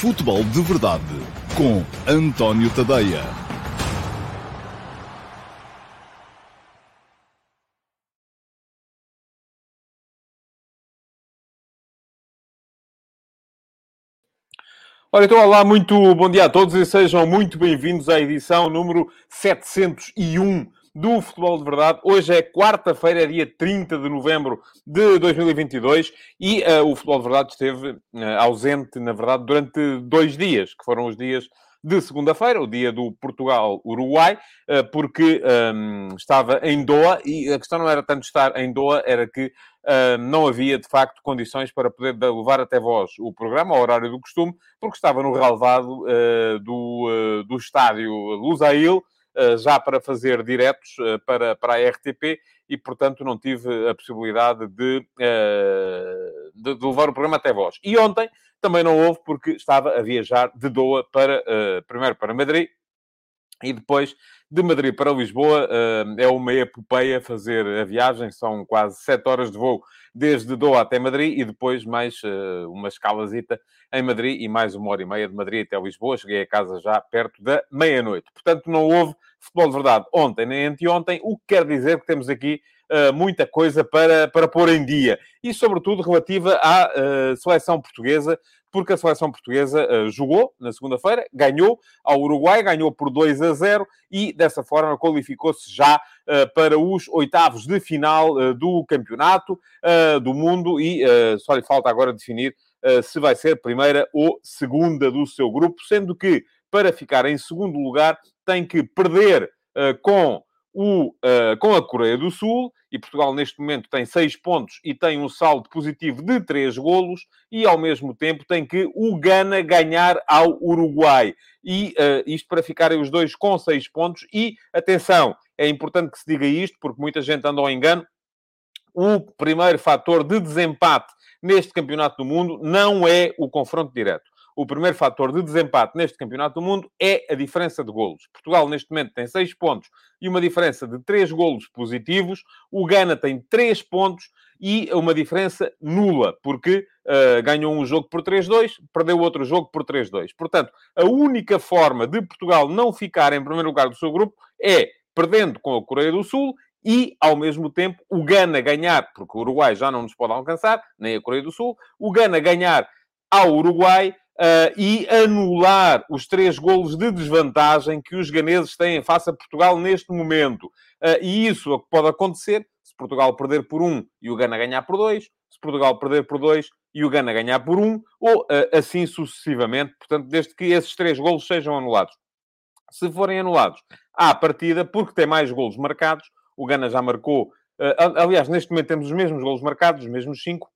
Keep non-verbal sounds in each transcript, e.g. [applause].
Futebol de Verdade com António Tadeia. Ora, então, olá, muito bom dia a todos e sejam muito bem-vindos à edição número 701 do Futebol de Verdade. Hoje é quarta-feira, dia 30 de novembro de 2022 e uh, o Futebol de Verdade esteve uh, ausente, na verdade, durante dois dias, que foram os dias de segunda-feira, o dia do Portugal-Uruguai, uh, porque um, estava em Doha e a questão não era tanto estar em Doha, era que não havia, de facto, condições para poder levar até vós o programa, ao horário do costume, porque estava no relevado do, do estádio Lusail, eh, já para fazer diretos eh, para, para a RTP e, portanto, não tive a possibilidade de, eh, de, de levar o programa até vós. E ontem também não houve, porque estava a viajar de Doha para, primeiro para Madrid e depois de Madrid para Lisboa é uma epopeia fazer a viagem, são quase sete horas de voo desde Doha até Madrid e depois mais uma escalazita em Madrid e mais uma hora e meia de Madrid até Lisboa. Cheguei a casa já perto da meia-noite. Portanto, não houve futebol de verdade ontem nem anteontem, o que quer dizer que temos aqui muita coisa para, para pôr em dia. E, sobretudo, relativa à uh, seleção portuguesa, porque a seleção portuguesa uh, jogou na segunda-feira, ganhou ao Uruguai, ganhou por 2 a 0 e, dessa forma, qualificou-se já uh, para os oitavos de final uh, do campeonato do mundo e só lhe falta agora definir se vai ser primeira ou segunda do seu grupo, sendo que para ficar em segundo lugar, tem que perder com, o, uh, com a Coreia do Sul, e Portugal neste momento tem seis pontos e tem um saldo positivo de três golos, e ao mesmo tempo tem que o Gana ganhar ao Uruguai. E uh, isto para ficarem os dois com seis pontos. E atenção, é importante que se diga isto, porque muita gente anda ao engano. O primeiro fator de desempate neste campeonato do mundo não é o confronto direto o primeiro fator de desempate neste Campeonato do Mundo é a diferença de golos. Portugal, neste momento, tem 6 pontos e uma diferença de 3 golos positivos. O Ghana tem 3 pontos e uma diferença nula, porque uh, ganhou um jogo por 3-2, perdeu outro jogo por 3-2. Portanto, a única forma de Portugal não ficar em primeiro lugar do seu grupo é perdendo com a Coreia do Sul e, ao mesmo tempo, o Ghana ganhar, porque o Uruguai já não nos pode alcançar, nem a Coreia do Sul, o Ghana ganhar ao Uruguai Uh, e anular os três golos de desvantagem que os ganeses têm face a Portugal neste momento. Uh, e isso é que pode acontecer se Portugal perder por um e o Gana ganhar por dois, se Portugal perder por dois e o Gana ganhar por um, ou uh, assim sucessivamente. Portanto, desde que esses três golos sejam anulados. Se forem anulados à partida, porque tem mais golos marcados, o Gana já marcou. aliás, neste momento temos os mesmos golos marcados, os mesmos cinco,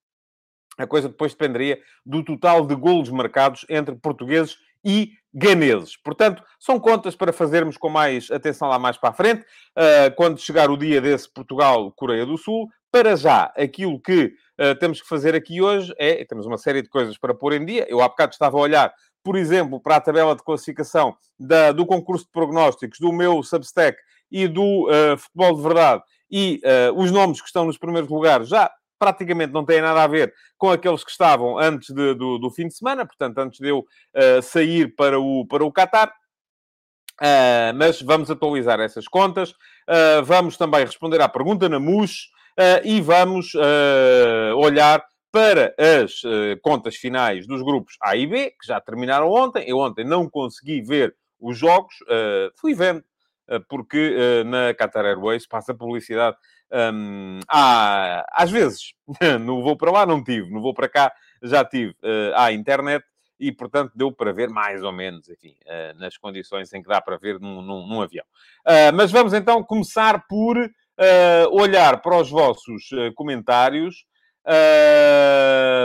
a coisa depois dependeria do total de golos marcados entre portugueses e ganeses. Portanto, são contas para fazermos com mais atenção lá mais para a frente, uh, quando chegar o dia desse Portugal-Coreia do Sul. Para já, aquilo que uh, temos que fazer aqui hoje é, temos uma série de coisas para pôr em dia. Eu há bocado estava a olhar, por exemplo, para a tabela de classificação da, do concurso de prognósticos do meu Substack e do uh, Futebol de Verdade e os nomes que estão nos primeiros lugares já praticamente não têm nada a ver com aqueles que estavam antes de, do, do, fim de semana, portanto, antes de eu uh, sair para o, para o Qatar. Uh, mas vamos atualizar essas contas, uh, vamos também responder à pergunta na MUS e vamos olhar para as contas finais dos grupos A e B, que já terminaram ontem. Eu ontem não consegui ver os jogos, fui vendo, porque na Qatar Airways passa publicidade um, há, às vezes, [laughs] no vou para lá não tive, no vou para cá já tive uh, à internet e, portanto, deu para ver mais ou menos, enfim, uh, nas condições em que dá para ver num, num, num avião. Uh, mas vamos então começar por olhar para os vossos comentários.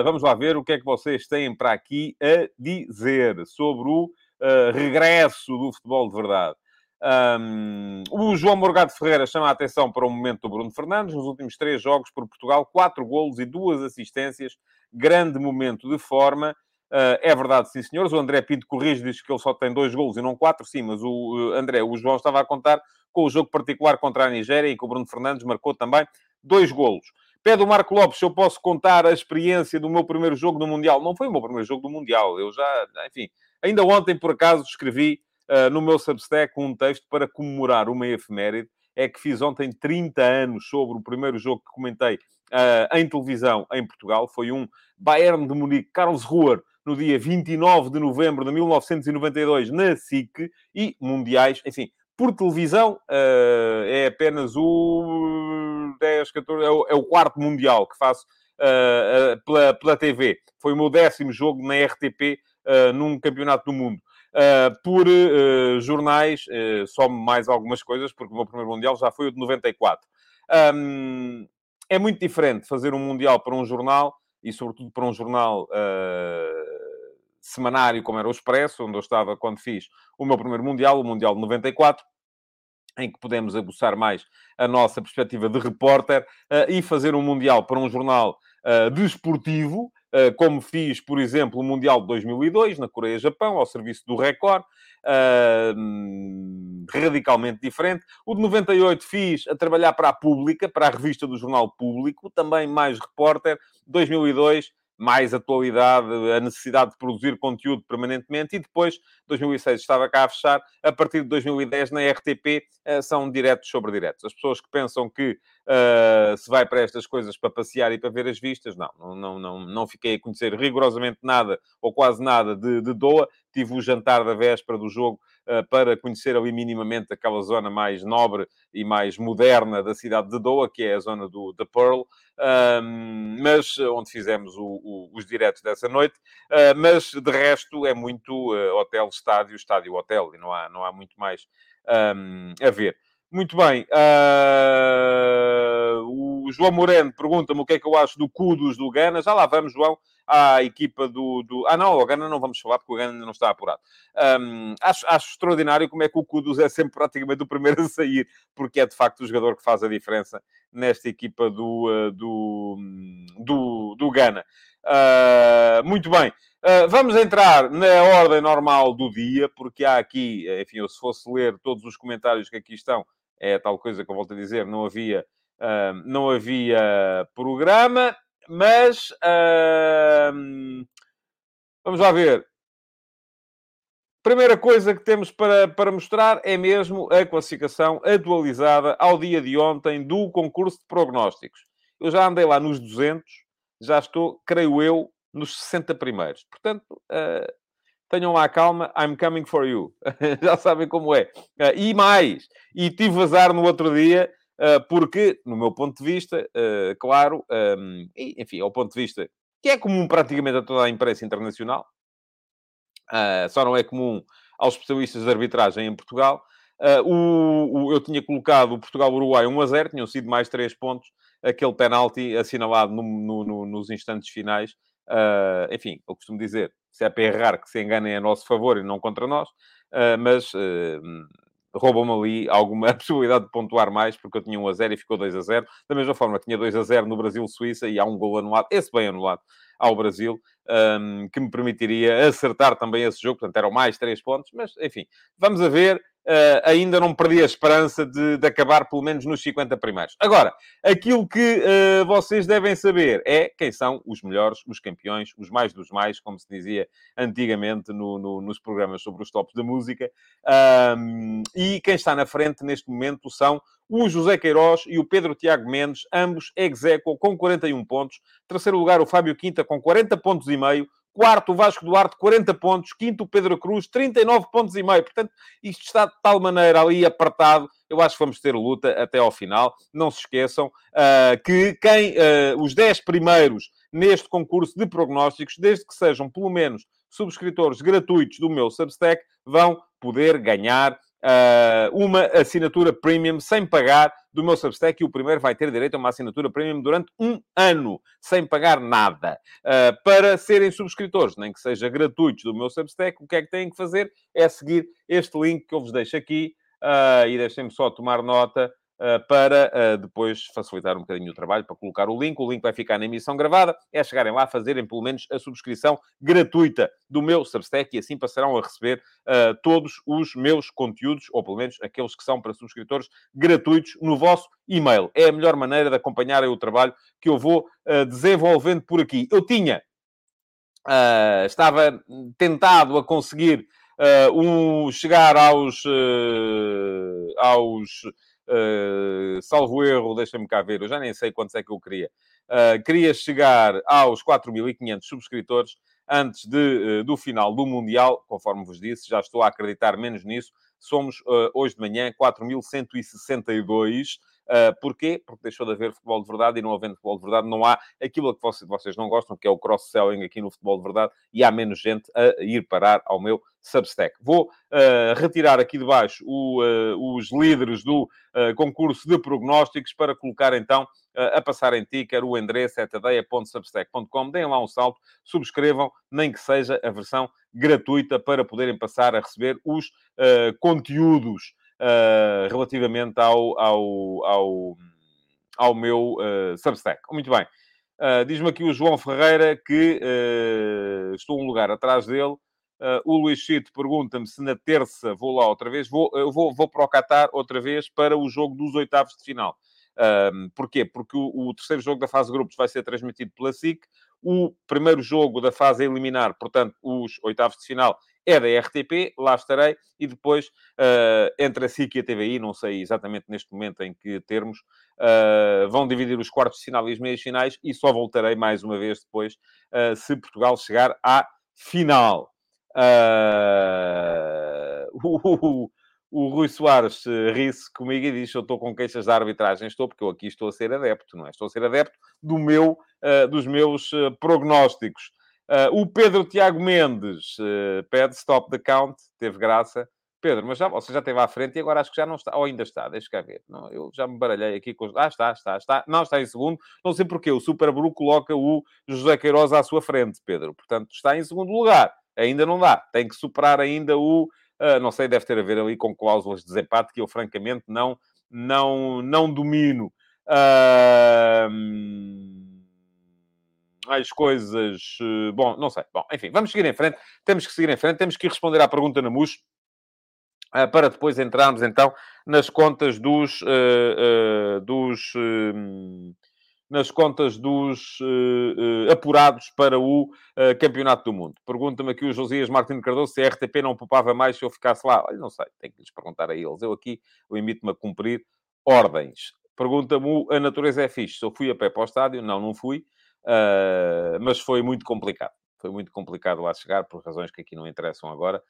vamos lá ver o que é que vocês têm para aqui a dizer sobre o regresso do futebol de verdade. Um, o João Morgado Ferreira chama a atenção para o momento do Bruno Fernandes. Nos últimos três jogos por Portugal, quatro golos e duas assistências. Grande momento de forma. Uh, é verdade, sim, senhores. O André Pinto corrige, diz que ele só tem dois golos e não quatro. Sim, mas o uh, André, o João estava a contar com o jogo particular contra a Nigéria e que o Bruno Fernandes marcou também dois golos. Pede o Marco Lopes se eu posso contar a experiência do meu primeiro jogo do Mundial. Não foi o meu primeiro jogo do Mundial. Eu já, enfim, ainda ontem, por acaso, escrevi uh, no meu Substack um texto para comemorar uma efeméride. É que fiz ontem 30 anos sobre o primeiro jogo que comentei uh, em televisão em Portugal. Foi um Bayern de Munique, Carlos Ruhr, no dia 29 de novembro de 1992, na SIC, e mundiais, enfim, por televisão, uh, é apenas o 10, 14, é o, é o quarto mundial que faço uh, uh, pela, pela TV. Foi o meu décimo jogo na RTP num campeonato do mundo. Por jornais, só mais algumas coisas, porque o meu primeiro mundial já foi o de 94. Um, é muito diferente fazer um mundial para um jornal e, sobretudo, para um jornal semanário como era o Expresso, onde eu estava quando fiz o meu primeiro Mundial, o Mundial de 94, em que podemos aguçar mais a nossa perspectiva de repórter uh, e fazer um Mundial para um jornal uh, desportivo, uh, como fiz, por exemplo, o Mundial de 2002, na Coreia-Japão, ao serviço do Record, uh, radicalmente diferente. O de 98 fiz a trabalhar para a Pública, para a revista do Jornal Público, também mais repórter. 2002 mais atualidade, a necessidade de produzir conteúdo permanentemente, e depois, 2006 estava cá a fechar, a partir de 2010 na RTP eh, são diretos sobre diretos. As pessoas que pensam que uh, se vai para estas coisas para passear e para ver as vistas, não, não, não, não fiquei a conhecer rigorosamente nada, ou quase nada, de, de Doha, tive o jantar da véspera do jogo uh, para conhecer ali minimamente aquela zona mais nobre e mais moderna da cidade de Doha, que é a zona do The Pearl, mas onde fizemos o, o, os diretos dessa noite. Uh, mas de resto é muito hotel, estádio, estádio, hotel, e não há, não há muito mais um, a ver. Muito bem. Uh, o João Moreno pergunta-me o que é que eu acho do Kudos do Gana. Já lá vamos, João à equipa do, do... Ah, não, o Gana não vamos falar, porque o Gana ainda não está apurado. Um, acho, acho extraordinário como é que o Kudus é sempre praticamente o primeiro a sair, porque é de facto o jogador que faz a diferença nesta equipa do, uh, do, do, do Gana. Uh, muito bem. Uh, vamos entrar na ordem normal do dia, porque há aqui, enfim, eu se fosse ler todos os comentários que aqui estão, é tal coisa que eu volto a dizer, não havia, uh, não havia programa. Mas uh, vamos lá ver. Primeira coisa que temos para, para mostrar é mesmo a classificação atualizada ao dia de ontem do concurso de prognósticos. Eu já andei lá nos 200, já estou, creio eu, nos 60 primeiros. Portanto, uh, tenham lá calma, I'm coming for you. [laughs] já sabem como é. Uh, e mais, e tive azar no outro dia ah, porque, no meu ponto de vista, ah, claro, enfim, ao ponto de vista que é comum praticamente a toda a imprensa internacional, ah, só não é comum aos especialistas de arbitragem em Portugal. o, eu tinha colocado o Portugal-Uruguai 1 a 0, tinham sido mais 3 pontos, aquele penalti assinalado no, no, no, nos instantes finais. Uh, enfim, eu costumo dizer, se é para errar, que se enganem a nosso favor e não contra nós, uh, mas uh, roubam-me ali alguma [laughs] possibilidade de pontuar mais, porque eu tinha 1 a 0 e ficou 2 a 0. Da mesma forma, tinha 2 a 0 no Brasil-Suíça e há um gol anulado, esse bem anulado, ao Brasil, um, que me permitiria acertar também esse jogo. Portanto, eram mais 3 pontos, mas enfim, vamos a ver ainda não perdi a esperança de, de, acabar pelo menos nos 50 primeiros. Agora, aquilo que uh, vocês devem saber é quem são os melhores, os campeões, os mais dos mais, como se dizia antigamente no, no, nos programas sobre os tops da música. Um, e quem está na frente neste momento são o José Queiroz e o Pedro Tiago Mendes, ambos ex com 41 pontos. Terceiro lugar, o Fábio Quinta com 40 pontos e meio. Quarto, o Vasco Duarte, 40 pontos. Quinto, o Pedro Cruz, 39 pontos e meio. Portanto, isto está de tal maneira ali apertado. Eu acho que vamos ter luta até ao final. Não se esqueçam uh, que quem, uh, os 10 primeiros neste concurso de prognósticos, desde que sejam pelo menos subscritores gratuitos do meu Substack, vão poder ganhar uma assinatura premium sem pagar do meu Substack e o primeiro vai ter direito a uma assinatura premium durante um ano, sem pagar nada. Uh, para serem subscritores, nem que seja gratuitos do meu Substack, o que é que têm que fazer? É seguir este link que eu vos deixo aqui uh, e deixem-me só tomar nota. Uh, para uh, depois facilitar um bocadinho o trabalho, para colocar o link. O link vai ficar na emissão gravada. É chegarem lá, fazerem pelo menos a subscrição gratuita do meu Substack e assim passarão a receber uh, todos os meus conteúdos, ou pelo menos aqueles que são para subscritores gratuitos, no vosso e-mail. É a melhor maneira de acompanharem o trabalho que eu vou desenvolvendo por aqui. Eu tinha, estava tentado a conseguir um, chegar aos, aos Uh, salvo erro, deixa-me cá ver, eu já nem sei quantos é que eu queria. Uh, queria chegar aos 4.500 subscritores antes de, uh, do final do Mundial, conforme vos disse, já estou a acreditar menos nisso. Somos hoje de manhã 4.162. Uh, porquê? Porque deixou de haver futebol de verdade e não havendo futebol de verdade, não há aquilo que vocês não gostam, que é o cross-selling aqui no futebol de verdade, e há menos gente a ir parar ao meu Substack. Vou uh, retirar aqui de baixo o, uh, os líderes do concurso de prognósticos para colocar então a passar em ticker o endereço é. Deem lá um salto, subscrevam, nem que seja a versão gratuita para poderem passar a receber os conteúdos uh, relativamente ao, ao, ao, ao meu uh, Substack. Muito bem. Uh, Diz-me aqui o João Ferreira que estou um lugar atrás dele. o Luís Chito pergunta-me se na terça vou lá outra vez. Vou, eu vou, vou para o Qatar outra vez para o jogo dos oitavos de final. Um, porquê? Porque o, o, terceiro jogo da fase de grupos vai ser transmitido pela SIC. O primeiro jogo da fase a eliminar, portanto, os oitavos de final, é da RTP, lá estarei, e depois, uh, entre a SIC e a TVI, não sei exatamente neste momento em que termos, uh, vão dividir os quartos de final e as meias finais, e só voltarei mais uma vez depois, uh, se Portugal chegar à final. [laughs] Uh, o Rui Soares ri-se comigo e diz: Eu estou com queixas da arbitragem. Estou, porque eu aqui estou a ser adepto, não é? Estou a ser adepto do meu, uh, dos meus uh, prognósticos. O Pedro Tiago Mendes pede stop the count, teve graça. Pedro, mas já, você já esteve à frente e agora acho que já não está, ou ainda está, deixa cá ver. Não, eu já me baralhei aqui com. Ah, está, está, está. Não, está em segundo. Não sei porquê. O Super Bru coloca o José Queiroz à sua frente, Pedro. Portanto, está em segundo lugar. Ainda não dá. Tem que superar ainda o Uh, não sei, deve ter a ver ali com cláusulas de desempate que eu, francamente, não, não, não domino. Uh, as coisas... Uh, bom, não sei. Bom, enfim, vamos seguir em frente. Temos que seguir em frente. Temos que responder à pergunta na MUS ah, para depois entrarmos, então, nas contas dos... dos nas contas dos uh, uh, apurados para o uh, Campeonato do Mundo. Pergunta-me aqui o Josias Martins Cardoso se a RTP não poupava mais se eu ficasse lá. Olha, não sei, tenho que lhes perguntar a eles. Eu aqui limito-me a cumprir ordens. Pergunta-me a natureza é fixe. Se eu fui a pé para o estádio? Não, não fui. Mas foi muito complicado. Foi muito complicado lá chegar, por razões que aqui não interessam agora.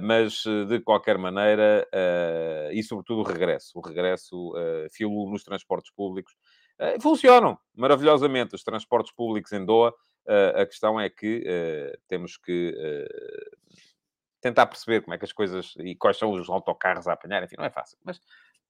mas, de qualquer maneira, e sobretudo o regresso. O regresso, filo nos transportes públicos funcionam maravilhosamente os transportes públicos em Doha. A questão é que temos que tentar perceber como é que as coisas e quais são os autocarros a apanhar, enfim, não é fácil. Mas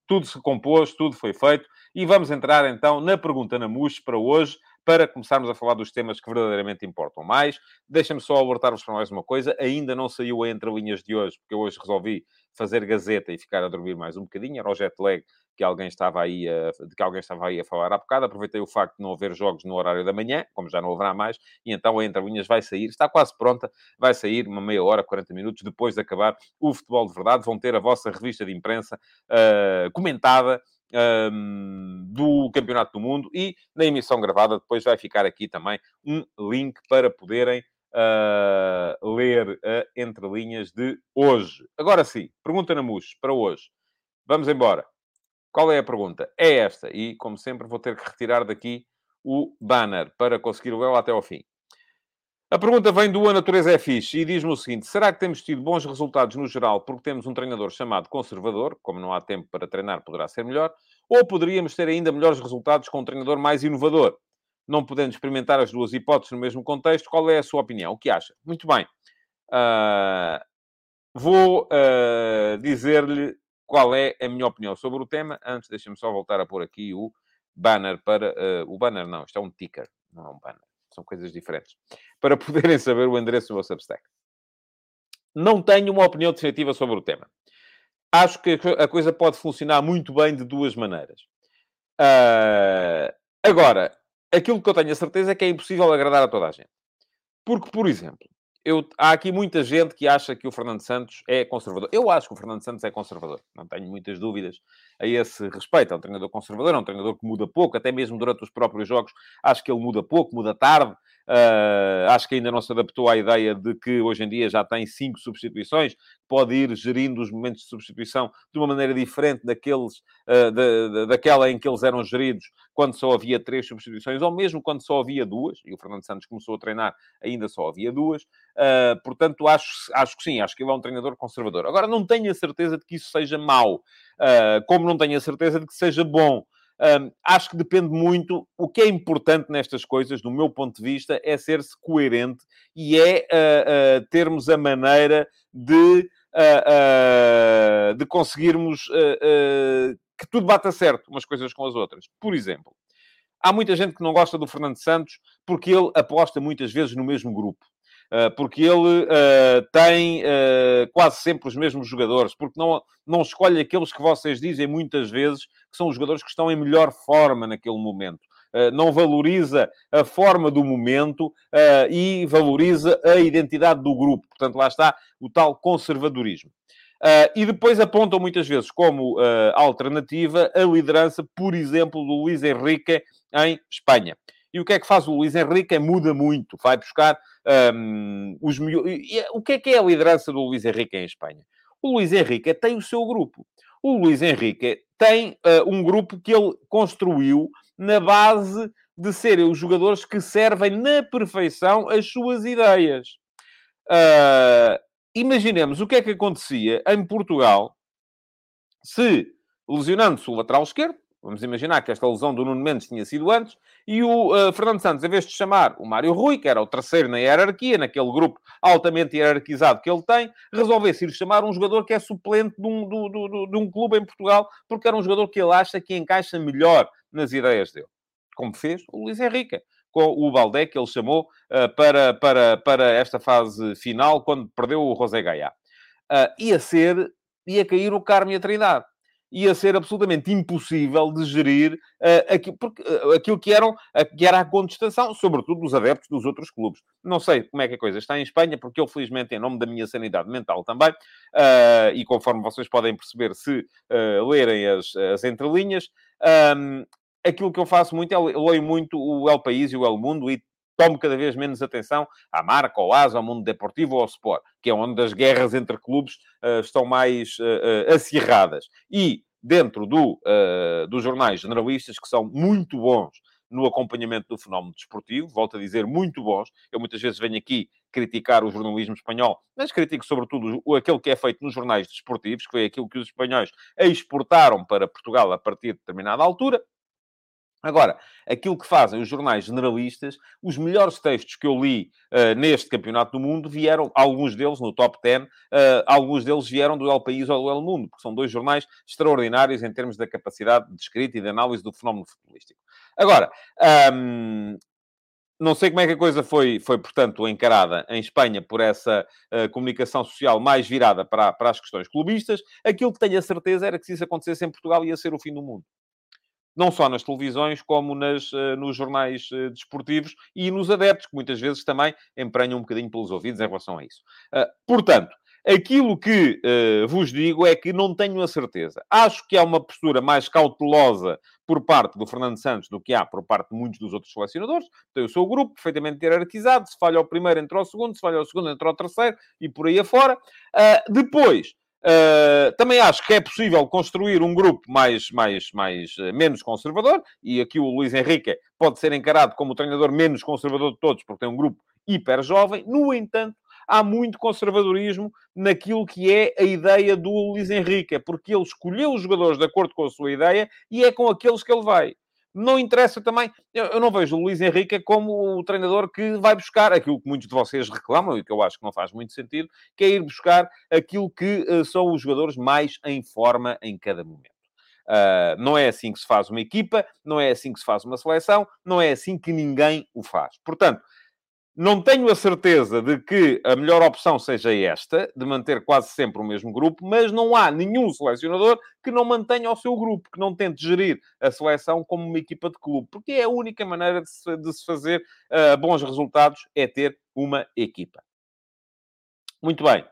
tudo se compôs, tudo foi feito. E vamos entrar então na pergunta na MUS para hoje, para começarmos a falar dos temas que verdadeiramente importam mais. Deixa-me só alertar-vos para mais uma coisa. Ainda não saiu a entre linhas de hoje, porque eu hoje resolvi fazer gazeta e ficar a dormir mais um bocadinho. Era o jet lag que alguém estava aí a, de que alguém estava aí a falar há bocado. Aproveitei o facto de não haver jogos no horário da manhã, como já não haverá mais, e então a Entre Linhas vai sair, está quase pronta, vai sair uma meia hora, 40 minutos depois de acabar o futebol de verdade. Vão ter a vossa revista de imprensa uh, comentada. Um, do Campeonato do Mundo e na emissão gravada depois vai ficar aqui também um link para poderem uh, ler a Entre Linhas de hoje. Agora sim, pergunta na MUS para hoje. Vamos embora. Qual é a pergunta? É esta. E, como sempre, vou ter que retirar daqui o banner para conseguir o ela até ao fim. A pergunta vem do A Natureza é Fixe e diz-me o seguinte: será que temos tido bons resultados no geral porque temos um treinador chamado conservador? Como não há tempo para treinar, poderá ser melhor. Ou poderíamos ter ainda melhores resultados com um treinador mais inovador? Não podendo experimentar as duas hipóteses no mesmo contexto, qual é a sua opinião? O que acha? Muito bem. Uh, vou uh, dizer-lhe qual é a minha opinião sobre o tema. Antes, deixem-me só voltar a pôr aqui o banner para... Uh, o banner não, isto é um ticker, não é um banner. São coisas diferentes. Para poderem saber o endereço do meu Substack. Não tenho uma opinião definitiva sobre o tema. acho que a coisa pode funcionar muito bem de duas maneiras. Uh, agora, aquilo que eu tenho a certeza é que é impossível agradar a toda a gente. Porque, por exemplo, eu, há aqui muita gente que acha que o Fernando Santos é conservador. Eu acho que o Fernando Santos é conservador. Não tenho muitas dúvidas a esse respeito. É um treinador conservador, é um treinador que muda pouco, até mesmo durante os próprios jogos. Acho que ele muda pouco, muda tarde. Uh, acho que ainda não se adaptou à ideia de que hoje em dia já tem cinco substituições, pode ir gerindo os momentos de substituição de uma maneira diferente daqueles, uh, da, da, daquela em que eles eram geridos quando só havia três substituições, ou mesmo quando só havia duas, e o Fernando Santos começou a treinar, ainda só havia duas. Uh, portanto, acho, acho que sim, acho que ele é um treinador conservador. Agora, não tenho a certeza de que isso seja mau, como não tenho a certeza de que seja bom. Um, acho que depende muito. O que é importante nestas coisas, do meu ponto de vista, é ser-se coerente e é uh, uh, termos a maneira de, uh, de conseguirmos que tudo bata certo umas coisas com as outras. Por exemplo, há muita gente que não gosta do Fernando Santos porque ele aposta muitas vezes no mesmo grupo. Ah, porque ele uh, tem uh, quase sempre os mesmos jogadores, porque não, não escolhe aqueles que vocês dizem muitas vezes que são os jogadores que estão em melhor forma naquele momento. não valoriza a forma do momento e valoriza a identidade do grupo. Portanto, lá está o tal conservadorismo. Uh, e depois apontam muitas vezes como uh, alternativa a liderança, por exemplo, do Luís Henrique em Espanha. E o que é que faz o Luís Henrique? É, muda muito, vai buscar um, os melhores. O que é que é a liderança do Luís Henrique em Espanha? O Luís Henrique tem o seu grupo. O Luís Henrique tem uh, um grupo que ele construiu na base de serem os jogadores que servem na perfeição as suas ideias. Uh, imaginemos o que é que acontecia em Portugal se, lesionando-se o lateral esquerdo, Vamos imaginar que esta lesão do Nuno Mendes tinha sido antes, e o uh, Fernando Santos, em vez de chamar o Mário Rui, que era o terceiro na hierarquia, naquele grupo altamente hierarquizado que ele tem, resolvesse ir chamar um jogador que é suplente de um, do, do, de um clube em Portugal, porque era um jogador que ele acha que encaixa melhor nas ideias dele. Como fez o Luís Henrique com o Baldé, que ele chamou uh, para, para, para esta fase final, quando perdeu o José Gaia. Uh, ia ser, ia cair o Carme e a Trindade ia ser absolutamente impossível de gerir uh, aquilo, porque, uh, aquilo que, eram, uh, que era a contestação, sobretudo dos adeptos dos outros clubes. Não sei como é que a coisa está em Espanha, porque eu, felizmente, em nome da minha sanidade mental também, e conforme vocês podem perceber se lerem as, as entrelinhas, um, aquilo que eu faço muito é leio muito o El País e o El Mundo e tome cada vez menos atenção à marca, ao ASA, ao mundo deportivo ou ao sport, que é onde as guerras entre clubes uh, estão mais uh, acirradas. E dentro do, dos jornais generalistas, que são muito bons no acompanhamento do fenómeno desportivo, volto a dizer, muito bons. Eu muitas vezes venho aqui criticar o jornalismo espanhol, mas critico sobretudo aquele que é feito nos jornais desportivos, que foi aquilo que os espanhóis exportaram para Portugal a partir de determinada altura. Agora, aquilo que fazem os jornais generalistas, os melhores textos que eu li uh, neste Campeonato do Mundo vieram, alguns deles no top 10, uh, alguns deles vieram do El País ou do El Mundo, porque são dois jornais extraordinários em termos da capacidade de escrita e de análise do fenómeno futebolístico. Agora, um, não sei como é que a coisa foi, foi portanto, encarada em Espanha por essa uh, comunicação social mais virada para, para as questões clubistas. Aquilo que tenho a certeza era que se isso acontecesse em Portugal ia ser o fim do mundo não só nas televisões, como nas, uh, nos jornais uh, desportivos e nos adeptos, que muitas vezes também emprenham um bocadinho pelos ouvidos em relação a isso. Uh, portanto, aquilo que vos digo é que não tenho a certeza. Acho que há uma postura mais cautelosa por parte do Fernando Santos do que há por parte de muitos dos outros selecionadores. Tem o seu grupo perfeitamente hierarquizado. Se falha o primeiro, entra o segundo. Se falha o segundo, entra o terceiro. E por aí afora. depois Uh, também acho que é possível construir um grupo mais, mais, mais, uh, menos conservador, e aqui o Luís Henrique pode ser encarado como o treinador menos conservador de todos, porque tem um grupo hiper jovem. No entanto, há muito conservadorismo naquilo que é a ideia do Luís Henrique, porque ele escolheu os jogadores de acordo com a sua ideia e é com aqueles que ele vai. Não interessa também, eu não vejo o Luís Henrique como o treinador que vai buscar aquilo que muitos de vocês reclamam e que eu acho que não faz muito sentido, que é ir buscar aquilo que uh, são os jogadores mais em forma em cada momento. Uh, não é assim que se faz uma equipa, não é assim que se faz uma seleção, não é assim que ninguém o faz. Portanto, Não tenho a certeza de que a melhor opção seja esta, de manter quase sempre o mesmo grupo, mas não há nenhum selecionador que não mantenha o seu grupo, que não tente gerir a seleção como uma equipa de clube, porque é a única maneira de se, de se fazer uh, bons resultados é ter uma equipa. Muito bem.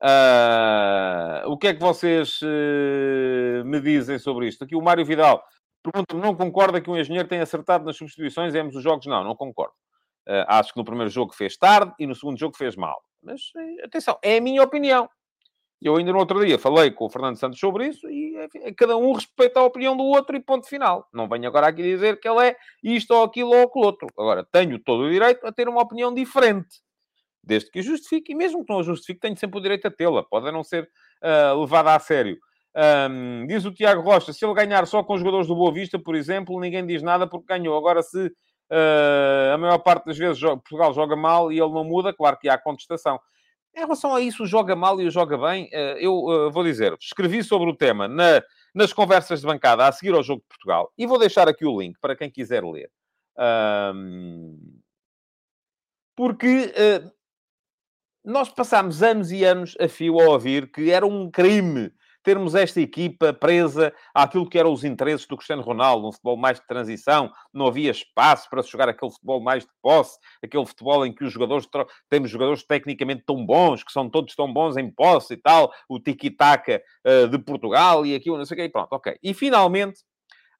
Uh, o que é que vocês uh, me dizem sobre isto? Aqui o Mário Vidal pergunta-me: não concorda que um engenheiro tenha acertado nas substituições e ambos os jogos? Não, não concordo. Uh, acho que no primeiro jogo fez tarde e no segundo jogo fez mal. Mas, eh, atenção, é a minha opinião. Eu ainda no outro dia falei com o Fernando Santos sobre isso e enfim, cada um respeita a opinião do outro e ponto final. Não venho agora aqui dizer que ele é isto ou aquilo ou aquilo outro. Agora, tenho todo o direito a ter uma opinião diferente. Desde que justifique, e mesmo que não a justifique, tenho sempre o direito a tê-la. Pode não ser uh, levada a sério. Um, diz o Tiago Rocha, se ele ganhar só com os jogadores do Boa Vista, por exemplo, ninguém diz nada porque ganhou. Agora, se Uh, a maior parte das vezes Portugal joga mal e ele não muda, claro que há contestação. Em relação a isso, o joga mal e o joga bem, uh, eu uh, vou dizer, escrevi sobre o tema na, nas conversas de bancada a seguir ao jogo de Portugal e vou deixar aqui o link para quem quiser ler. porque nós passámos anos e anos a fio a ouvir que era um crime termos esta equipa presa àquilo que eram os interesses do Cristiano Ronaldo, um futebol mais de transição, não havia espaço para se jogar aquele futebol mais de posse, aquele futebol em que os jogadores, temos jogadores tecnicamente tão bons, que são todos tão bons em posse e tal, o tiki-taka uh, de Portugal e aquilo, não sei o quê, e pronto, ok. E finalmente,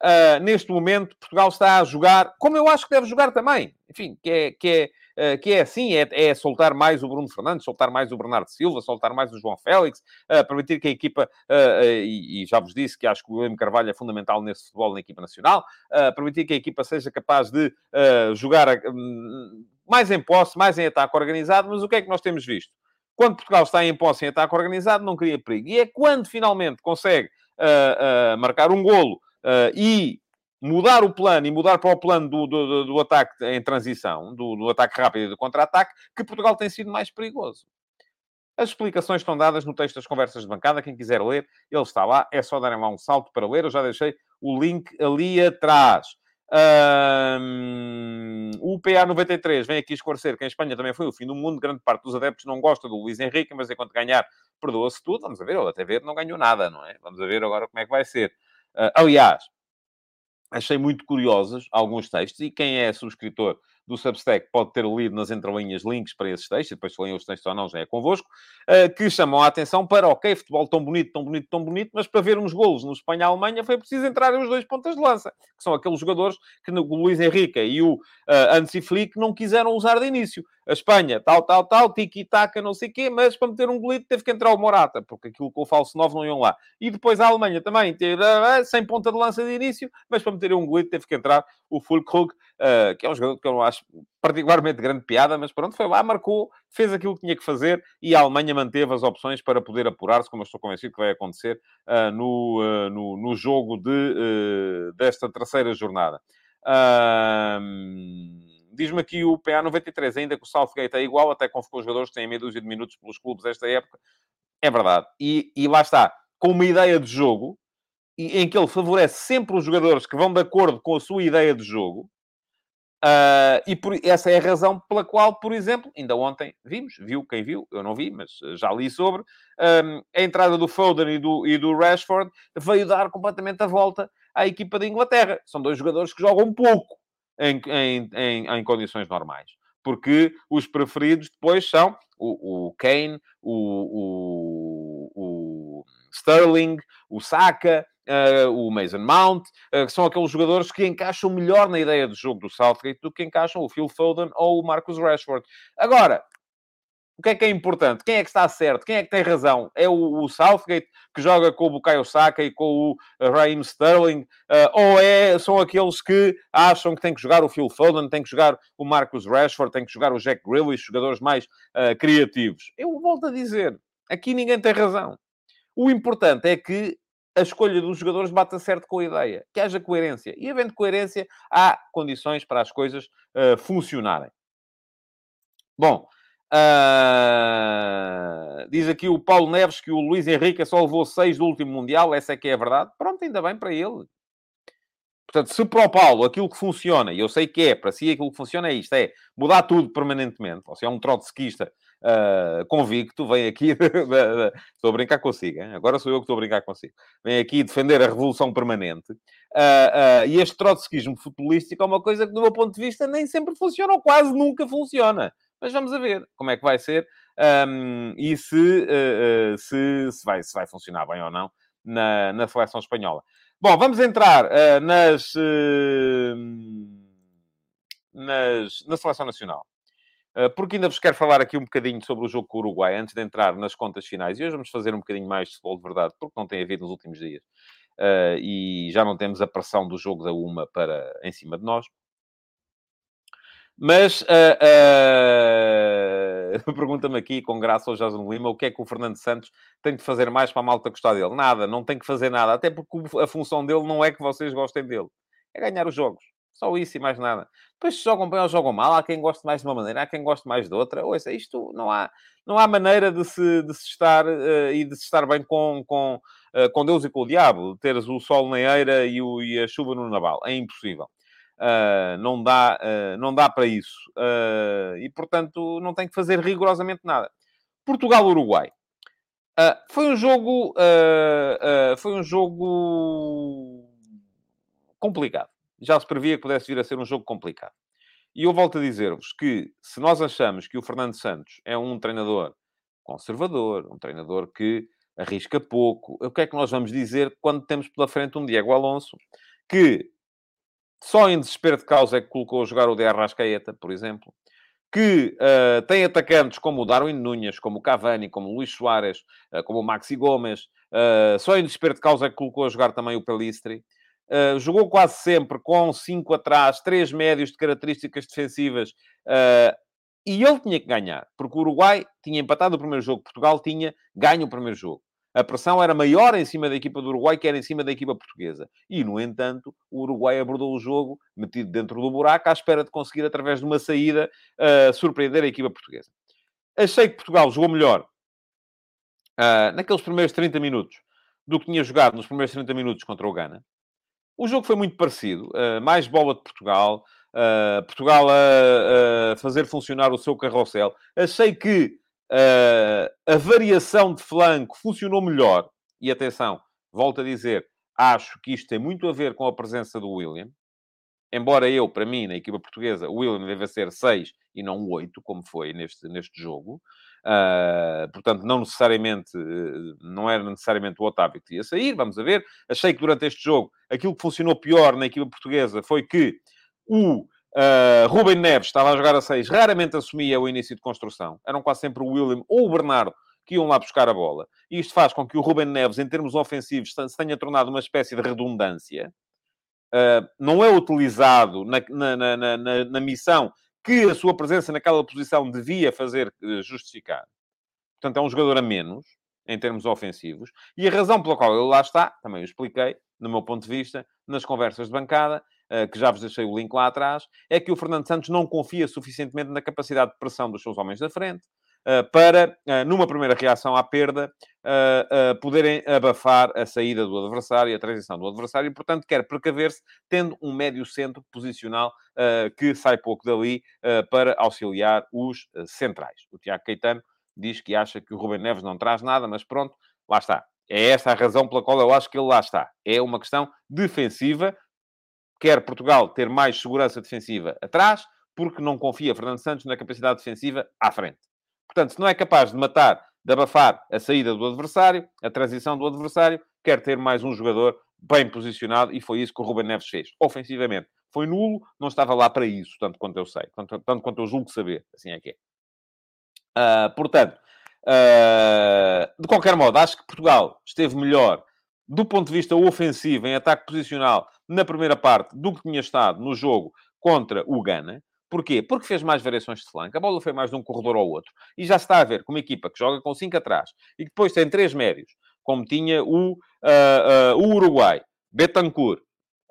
uh, neste momento, Portugal está a jogar, como eu acho que deve jogar também, enfim, que é, que é eh, que é assim, é, é, soltar mais o Bruno Fernandes, soltar mais o Bernardo Silva, soltar mais o João Félix, uh, permitir que a equipa, uh, e, e, já vos disse que acho que o William Carvalho é fundamental nesse futebol na equipa nacional, permitir que a equipa seja capaz de jogar mais em posse, mais em ataque organizado, mas o que é que nós temos visto? Quando Portugal está em posse em ataque organizado, não cria perigo. E é quando finalmente consegue marcar um golo e mudar o plano e mudar para o plano do, do, do ataque em transição, do, do ataque rápido e do contra-ataque, que Portugal tem sido mais perigoso. As explicações estão dadas no texto das conversas de bancada. Quem quiser ler, ele está lá. É só darem lá um salto para ler. Eu já deixei o link ali atrás. Um, o PA93 vem aqui esclarecer que em Espanha também foi o fim do mundo. Grande parte dos adeptos não gosta do Luís Henrique, mas enquanto ganhar, perdoa-se tudo. Vamos a ver. Ele até ver não ganhou nada, não é? Vamos a ver agora como é que vai ser. Uh, aliás, achei muito curiosos alguns textos, e quem é subscritor do Substack pode ter lido nas entrelinhas links para esses textos, depois se leem os textos ou não, já é convosco, uh, que chamam a atenção para, ok, futebol tão bonito, tão bonito, tão bonito, mas para ver uns golos no Espanha-Alemanha foi preciso entrarem os dois pontas de lança, que são aqueles jogadores que o Luís Henrique e o uh, Ansi Flick não quiseram usar de início. A Espanha, tal, tal, tal, tiki-taka, não sei o quê, mas para meter um golito teve que entrar o Morata, porque aquilo com o falso 9 não iam lá. E depois a Alemanha também, ter, uh, sem ponta de lança de início, mas para meter um golito teve que entrar o Fulkrug, uh, que é um jogador que eu não acho particularmente grande piada, mas pronto, foi lá, marcou, fez aquilo que tinha que fazer e a Alemanha manteve as opções para poder apurar-se, como eu estou convencido que vai acontecer no, no, no, jogo de, desta terceira jornada. Diz-me aqui o PA93, ainda que o Southgate é igual, até convocou jogadores que têm meia dúzia de minutos pelos clubes esta época. É verdade. E, e lá está, com uma ideia de jogo, em que ele favorece sempre os jogadores que vão de acordo com a sua ideia de jogo. Uh, e por, essa é a razão pela qual, por exemplo, ainda ontem vimos, viu quem viu, eu não vi, mas já li sobre, um, a entrada do Foden e do, e do Rashford veio dar completamente a volta à equipa da Inglaterra. São dois jogadores que jogam pouco em, em, em, em condições normais. Porque os preferidos depois são o, o Kane, o, o, o Sterling, o Saka, uh, o Mason Mount, uh, que são aqueles jogadores que encaixam melhor na ideia de jogo do Southgate do que encaixam o Phil Foden ou o Marcus Rashford. Agora, o que é que é importante? Quem é que está certo? Quem é que tem razão? É o, o Southgate que joga com o Bukayo Saka e com o uh, Raheem Sterling? Uh, ou é, são aqueles que acham que tem que jogar o Phil Foden, tem que jogar o Marcus Rashford, tem que jogar o Jack Grealish, jogadores mais uh, criativos? Eu volto a dizer, aqui ninguém tem razão. O importante é que a escolha dos jogadores bata certo com a ideia, que haja coerência. E havendo coerência, há condições para as coisas uh, funcionarem. Bom, uh, diz aqui o Paulo Neves que o Luís Henrique só levou seis do último Mundial, essa é que é a verdade. Pronto, ainda bem para ele. Portanto, se para o Paulo aquilo que funciona, e eu sei que é, para si aquilo que funciona é isto, é mudar tudo permanentemente, ou se é um trotskista uh, convicto, vem aqui... [laughs] estou a brincar consigo, hein? agora sou eu que estou a brincar consigo. Vem aqui defender a revolução permanente. Uh, e este trotskismo futebolístico é uma coisa que, do meu ponto de vista, nem sempre funciona, ou quase nunca funciona. Mas vamos a ver como é que vai ser um, e se, se, se, vai, se vai funcionar bem ou não na, na seleção espanhola. Bom, vamos entrar uh, nas, uh, nas, na seleção nacional. Uh, porque ainda vos quero falar aqui um bocadinho sobre o jogo com o Uruguai, antes de entrar nas contas finais. E hoje vamos fazer um bocadinho mais de futebol de verdade, porque não tem havido nos últimos dias. e já não temos a pressão do jogo da UMA para, em cima de nós. Mas [laughs] pergunta-me aqui, com graça ao Jason Lima, o que é que o Fernando Santos tem de fazer mais para a malta gostar dele? Nada, não tem que fazer nada. Até porque a função dele não é que vocês gostem dele. É ganhar os jogos. Só isso e mais nada. Depois se jogam bem ou jogam mal, há quem goste mais de uma maneira, há quem goste mais de outra. Ouça, isto não há, não há maneira de se, de se estar uh, e de se estar bem com, com, uh, com Deus e com o diabo. Teres o sol na eira e, o, e a chuva no naval. É impossível. Uh, não, dá, uh, não dá para isso. Uh, e, portanto, não tem que fazer rigorosamente nada. Portugal-Uruguai. foi um jogo... foi um jogo... complicado. Já se previa que pudesse vir a ser um jogo complicado. E eu volto a dizer-vos que, se nós achamos que o Fernando Santos é um treinador conservador, um treinador que arrisca pouco, o que é que nós vamos dizer quando temos pela frente um Diego Alonso que só em desespero de causa é que colocou a jogar o de Arrascaeta, por exemplo, que uh, tem atacantes como o Darwin Nunes, como o Cavani, como o Luís Soares, uh, como o Maxi Gomes, uh, só em desespero de causa é que colocou a jogar também o Pelistri. jogou quase sempre com cinco atrás, três médios de características defensivas, e ele tinha que ganhar, porque o Uruguai tinha empatado o primeiro jogo, Portugal tinha ganho o primeiro jogo a pressão era maior em cima da equipa do Uruguai que era em cima da equipa portuguesa. E, no entanto, o Uruguai abordou o jogo metido dentro do buraco à espera de conseguir, através de uma saída, uh, surpreender a equipa portuguesa. Achei que Portugal jogou melhor uh, naqueles primeiros 30 minutos do que tinha jogado nos primeiros 30 minutos contra o Ghana. O jogo foi muito parecido. Uh, mais bola de Portugal. Portugal a, a fazer funcionar o seu carrossel. Achei que Uh, a variação de flanco funcionou melhor. E atenção, volto a dizer, acho que isto tem muito a ver com a presença do William. Embora eu, para mim, na equipa portuguesa, o William deve ser 6 e não 8, como foi neste, neste jogo. Uh, portanto, não necessariamente, não era necessariamente o Otávio que ia sair, vamos a ver. Achei que durante este jogo, aquilo que funcionou pior na equipa portuguesa foi que o Uh, Rubem Neves estava a jogar a 6, raramente assumia o início de construção. Eram quase sempre o William ou o Bernardo que iam lá buscar a bola. E isto faz com que o Rubem Neves, em termos ofensivos, se tenha tornado uma espécie de redundância. Uh, não é utilizado na, na, na, na, missão que a sua presença naquela posição devia fazer uh, justificar. Portanto, é um jogador a menos, em termos ofensivos. E a razão pela qual ele lá está, também o expliquei, no meu ponto de vista, nas conversas de bancada, eh, que já vos deixei o link lá atrás, é que o Fernando Santos não confia suficientemente na capacidade de pressão dos seus homens da frente eh, para, eh, numa primeira reação à perda, poderem abafar a saída do adversário e a transição do adversário, e, portanto, quer precaver-se tendo um médio centro posicional que sai pouco dali para auxiliar os centrais. O Tiago Caetano diz que acha que o Rubem Neves não traz nada, mas pronto, lá está. É essa a razão pela qual eu acho que ele lá está. É uma questão defensiva, quer Portugal ter mais segurança defensiva atrás, porque não confia Fernando Santos na capacidade defensiva à frente. Portanto, se não é capaz de matar, de abafar a saída do adversário, a transição do adversário, quer ter mais um jogador bem posicionado e foi isso que o Ruben Neves fez. Ofensivamente, foi nulo, não estava lá para isso, tanto quanto eu sei, tanto, tanto quanto eu julgo saber, assim é que é. Uh, portanto, uh, de qualquer modo, acho que Portugal esteve melhor do ponto de vista ofensivo, em ataque posicional, na primeira parte, do que tinha estado no jogo contra o Ghana. Porquê? Porque fez mais variações de flanco. A bola foi mais de um corredor ao outro. E já se está a ver com uma equipa que joga com cinco atrás e que depois tem três médios, como tinha o, uh, uh, o Uruguai, Betancourt,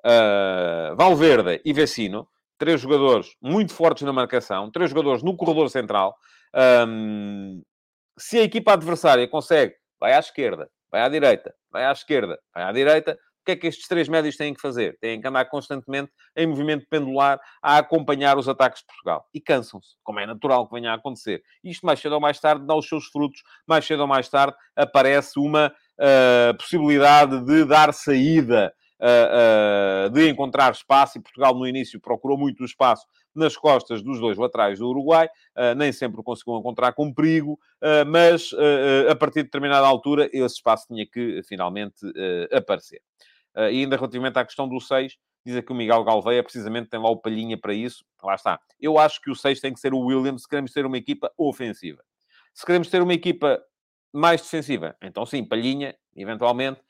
uh, Valverde e Vecino. Três jogadores muito fortes na marcação, três jogadores no corredor central. Um, se a equipa adversária consegue, vai à esquerda, vai à direita, vai à esquerda, vai à direita, que é que estes três médios têm que fazer? Têm que andar constantemente em movimento pendular a acompanhar os ataques de Portugal. E cansam-se, como é natural que venha a acontecer. Isto mais cedo ou mais tarde dá os seus frutos, mais cedo ou mais tarde aparece uma uh, possibilidade de dar saída uh, de encontrar espaço, e Portugal no início procurou muito espaço nas costas dos dois laterais do Uruguai, uh, nem sempre conseguiu encontrar com perigo, mas a partir de determinada altura esse espaço tinha que finalmente aparecer. e ainda relativamente à questão do 6, diz aqui o Miguel Galveia, precisamente tem lá o palhinha para isso. Lá está. Eu acho que o 6 tem que ser o Williams se queremos ter uma equipa ofensiva. Se queremos ter uma equipa mais defensiva, então sim, palhinha, eventualmente,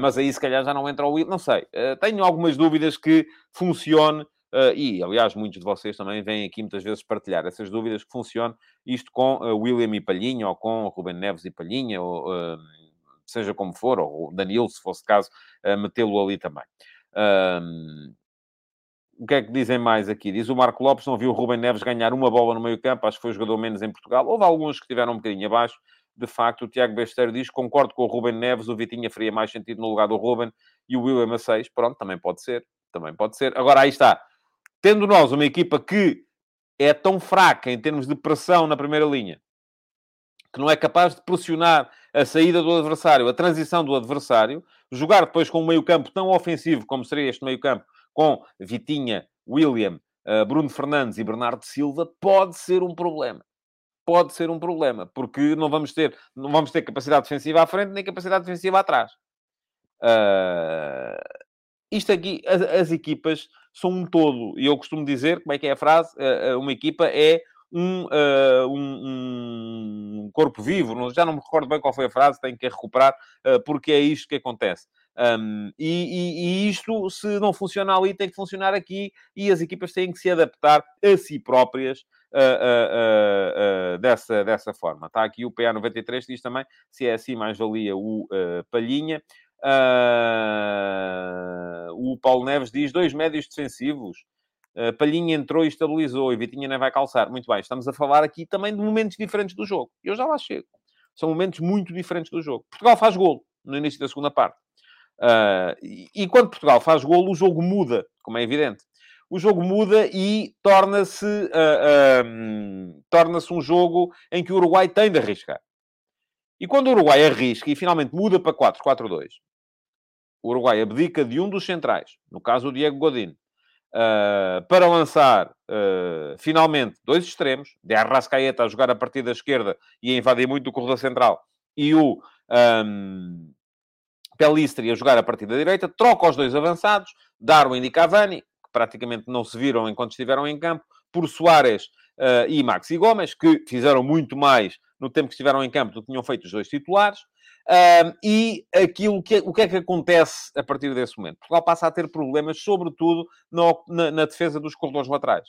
mas aí se calhar já não entra o Will, não sei. Uh, tenho algumas dúvidas que funcione, uh, e aliás muitos de vocês também vêm aqui muitas vezes partilhar essas dúvidas que funcione isto com William e Palhinha, ou com Ruben Neves e Palhinha, ou seja como for, ou Danilo, se fosse caso, metê-lo ali também. o que é que dizem mais aqui? Diz o Marco Lopes, não viu o Ruben Neves ganhar uma bola no meio campo, acho que foi o jogador menos em Portugal. Houve alguns que estiveram um bocadinho abaixo, de facto, o Tiago Besteiro diz, concordo com o Ruben Neves, o Vitinha faria mais sentido no lugar do Ruben e o William a 6. Pronto, também pode ser. Também pode ser. Agora, aí está. Tendo nós uma equipa que é tão fraca em termos de pressão na primeira linha, que não é capaz de pressionar a saída do adversário, a transição do adversário, jogar depois com um meio-campo tão ofensivo como seria este meio-campo, com Vitinha, William, eh, Bruno Fernandes e Bernardo Silva, pode ser um problema pode ser um problema, porque não vamos ter, não vamos ter capacidade defensiva à frente nem capacidade defensiva atrás. Uh, isto aqui, as, as, equipas são um todo, e eu costumo dizer, como é que é a frase? Uh, uma equipa é um, uh, um, um, corpo vivo, já não me recordo bem qual foi a frase, tenho que recuperar, porque é isto que acontece. Um, e, e, e, isto, se não funciona ali, tem que funcionar aqui, e as equipas têm que se adaptar a si próprias uh, uh, dessa, dessa forma. Está aqui o PA93, diz também, se é assim, mais valia o Palhinha. o Paulo Neves diz, dois médios defensivos. Uh, Palhinha entrou e estabilizou, e Vitinha nem vai calçar. Muito bem, estamos a falar aqui também de momentos diferentes do jogo. Eu já lá chego. São momentos muito diferentes do jogo. Portugal faz golo no início da segunda parte. Uh, e, e, quando Portugal faz golo, o jogo muda, como é evidente o jogo muda e torna-se uh, torna-se um jogo em que o Uruguai tem de arriscar. E quando o Uruguai arrisca e finalmente muda para 4-4-2, o Uruguai abdica de um dos centrais, no caso o Diego Godin, uh, para lançar uh, finalmente dois extremos, de Arrascaeta a jogar a partir da esquerda e a invadir muito o corredor central, e o um, Pelistri a jogar a partir da direita, troca os dois avançados, Darwin e Cavani, praticamente não se viram enquanto estiveram em campo, por Soares uh, e Maxi Gomes, que fizeram muito mais no tempo que estiveram em campo do que tinham feito os dois titulares. Uh, e aquilo que, o que é que acontece a partir desse momento? Portugal passa a ter problemas, sobretudo no, na, na, defesa dos corredores laterais.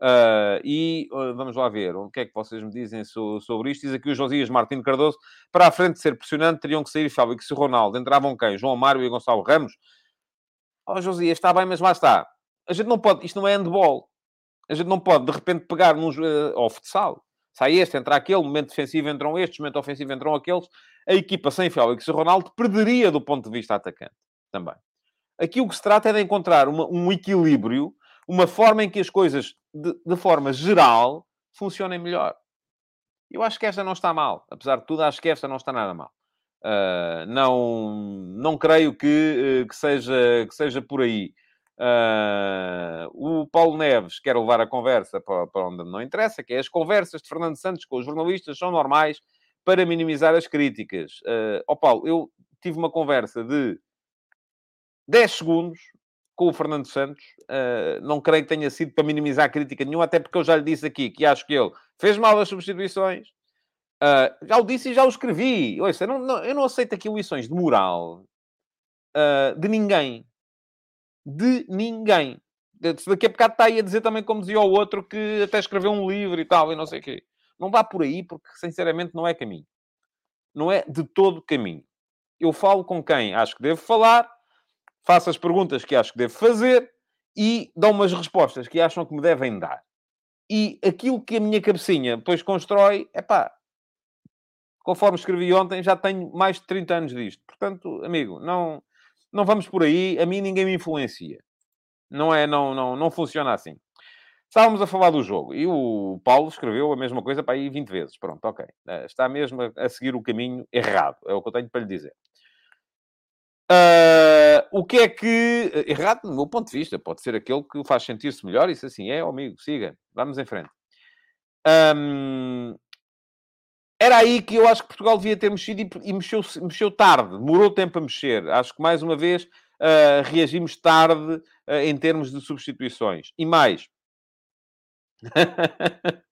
Uh, e uh, vamos lá ver o que é que vocês me dizem so, sobre isto. Diz aqui o Josias Martins Cardoso: para a frente ser pressionante, teriam que sair Fábio e Ronaldo. Entravam quem? João Mário e Gonçalo Ramos. Oh, Josias, está bem, mas lá está. A gente não pode, isto não é handball. A gente não pode, de repente, pegar num, uh, ao futsal. Sai este, entra aquele, momento defensivo entram estes, momento ofensivo entram aqueles. A equipa sem Félix e Ronaldo perderia do ponto de vista atacante também. Aqui o que se trata é de encontrar uma, um equilíbrio, uma forma em que as coisas, de, de forma geral, funcionem melhor. Eu acho que esta não está mal. Apesar de tudo, acho que esta não está nada mal. Uh, não, não creio que, uh, que, seja, que seja por aí. Uh, o Paulo Neves quer levar a conversa para, para onde não interessa, que é as conversas de Fernando Santos com os jornalistas são normais para minimizar as críticas. Uh, Paulo, eu tive uma conversa de 10 segundos com o Fernando Santos. Uh, não creio que tenha sido para minimizar crítica nenhuma, até porque eu já lhe disse aqui que acho que ele fez mal as substituições. Uh, já o disse e já o escrevi. Ouça, eu não, não, eu não aceito aqui lições de moral uh, de ninguém de ninguém. Daqui a bocado está aí a dizer também, como dizia o outro, que até escreveu um livro e tal, e não sei o quê. Não vá por aí, porque sinceramente não é caminho. Não é de todo caminho. Eu falo com quem acho que devo falar, faço as perguntas que acho que devo fazer e dou umas respostas que acham que me devem dar. E aquilo que a minha cabecinha depois constrói, é pá, conforme escrevi ontem, já tenho mais de 30 anos disto. Portanto, amigo, não não vamos por aí, a mim ninguém me influencia. Não é, não, não, não funciona assim. Estávamos a falar do jogo e o Paulo escreveu a mesma coisa para aí 20 vezes. Pronto, ok. Eh, está mesmo a seguir o caminho errado, é o que eu tenho para lhe dizer. Uh, o que é que. Eh, errado, do meu ponto de vista, pode ser aquele que o faz sentir-se melhor, isso assim é, amigo, siga, vamos em frente. Um, era aí que eu acho que Portugal devia ter mexido e, e mexeu, mexeu tarde, demorou tempo a mexer. Acho que mais uma vez uh, reagimos tarde uh, em termos de substituições. E mais. [laughs]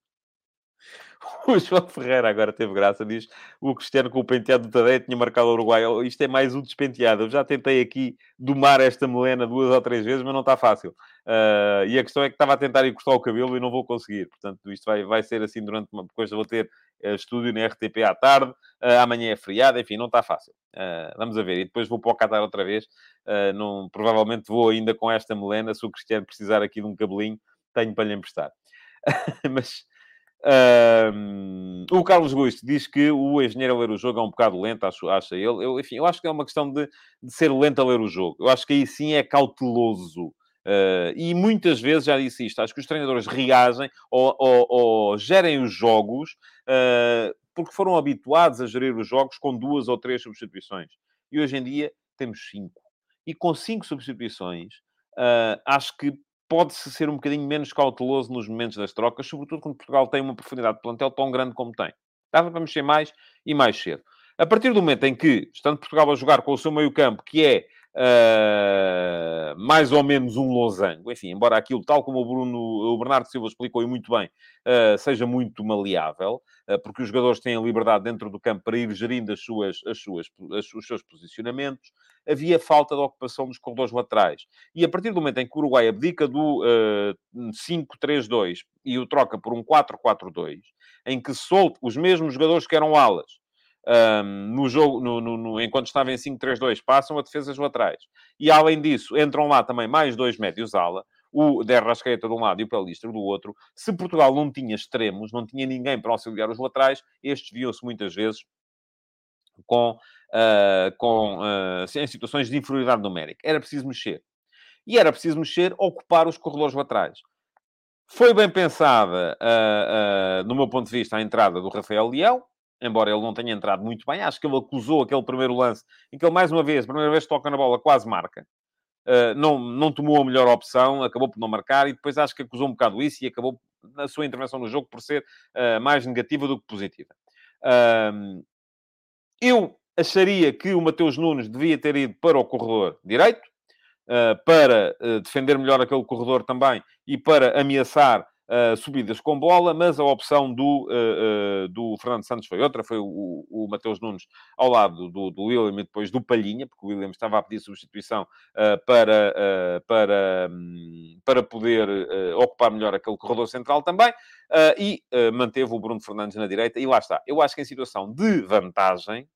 O João Ferreira agora teve graça, diz o Cristiano com o penteado do Tadeu tinha marcado o Uruguai. Oh, isto é mais um despenteado. Eu já tentei aqui domar esta melena duas ou três vezes, mas não está fácil. Uh, e a questão é que estava a tentar encostar o cabelo e não vou conseguir. Portanto, isto vai, vai ser assim durante uma coisa. Vou ter uh, estúdio na RTP à tarde, uh, amanhã é feriado, enfim, não está fácil. vamos a ver. E depois vou para o Qatar outra vez. não, provavelmente vou ainda com esta melena. Se o Cristiano precisar aqui de um cabelinho, tenho para lhe emprestar. [laughs] mas um, o Carlos Gusto diz que o engenheiro a ler o jogo é um bocado lento, acho, acha ele. Eu, enfim, eu acho que é uma questão de, de ser lento a ler o jogo. Eu acho que aí sim é cauteloso. Uh, e muitas vezes, já disse isto, acho que os treinadores reagem ou, ou, ou gerem os jogos uh, porque foram habituados a gerir os jogos com duas ou três substituições. E hoje em dia temos cinco. E com cinco substituições, uh, acho que pode-se ser um bocadinho menos cauteloso nos momentos das trocas, sobretudo quando Portugal tem uma profundidade de plantel tão grande como tem. Dava para mexer mais e mais cedo. A partir do momento em que, estando Portugal a jogar com o seu meio-campo, que é uh, mais ou menos um losango, enfim, embora aquilo, tal como o, Bruno, o Bernardo Silva explicou e muito bem, uh, seja muito maleável, uh, porque os jogadores têm a liberdade dentro do campo para ir gerindo as suas, as suas, as, os seus posicionamentos, havia falta de ocupação dos corredores laterais. E a partir do momento em que o Uruguai abdica do uh, 5-3-2 e o troca por um 4-4-2, em que solta os mesmos jogadores que eram alas, um, no jogo, no, no, no, enquanto estava em 5-3-2, passam a defesas laterais. E além disso, entram lá também mais dois médios ala, o Derrascaeta de um lado e o Pelistro do outro. Se Portugal não tinha extremos, não tinha ninguém para auxiliar os laterais, estes viam-se muitas vezes com, uh, com, uh, em situações de inferioridade numérica. Era preciso mexer. E era preciso mexer, ocupar os corredores laterais. Foi bem pensada, uh, no meu ponto de vista, a entrada do Rafael Leão, embora ele não tenha entrado muito bem, acho que ele acusou aquele primeiro lance em que ele, mais uma vez, a primeira vez que toca na bola, quase marca. Uh, não, não tomou a melhor opção, acabou por não marcar e depois acho que acusou um bocado isso e acabou na sua intervenção no jogo por ser uh, mais negativa do que positiva. Uh, eu acharia que o Mateus Nunes devia ter ido para o corredor direito, para defender melhor aquele corredor também e para ameaçar uh, subidas com bola, mas a opção do, uh, do Fernando Santos foi outra, foi o, o Mateus Nunes ao lado do, do William e depois do Palhinha, porque o William estava a pedir substituição para, para, um, para poder ocupar melhor aquele corredor central também, e manteve o Bruno Fernandes na direita, e lá está. Eu acho que em situação de vantagem,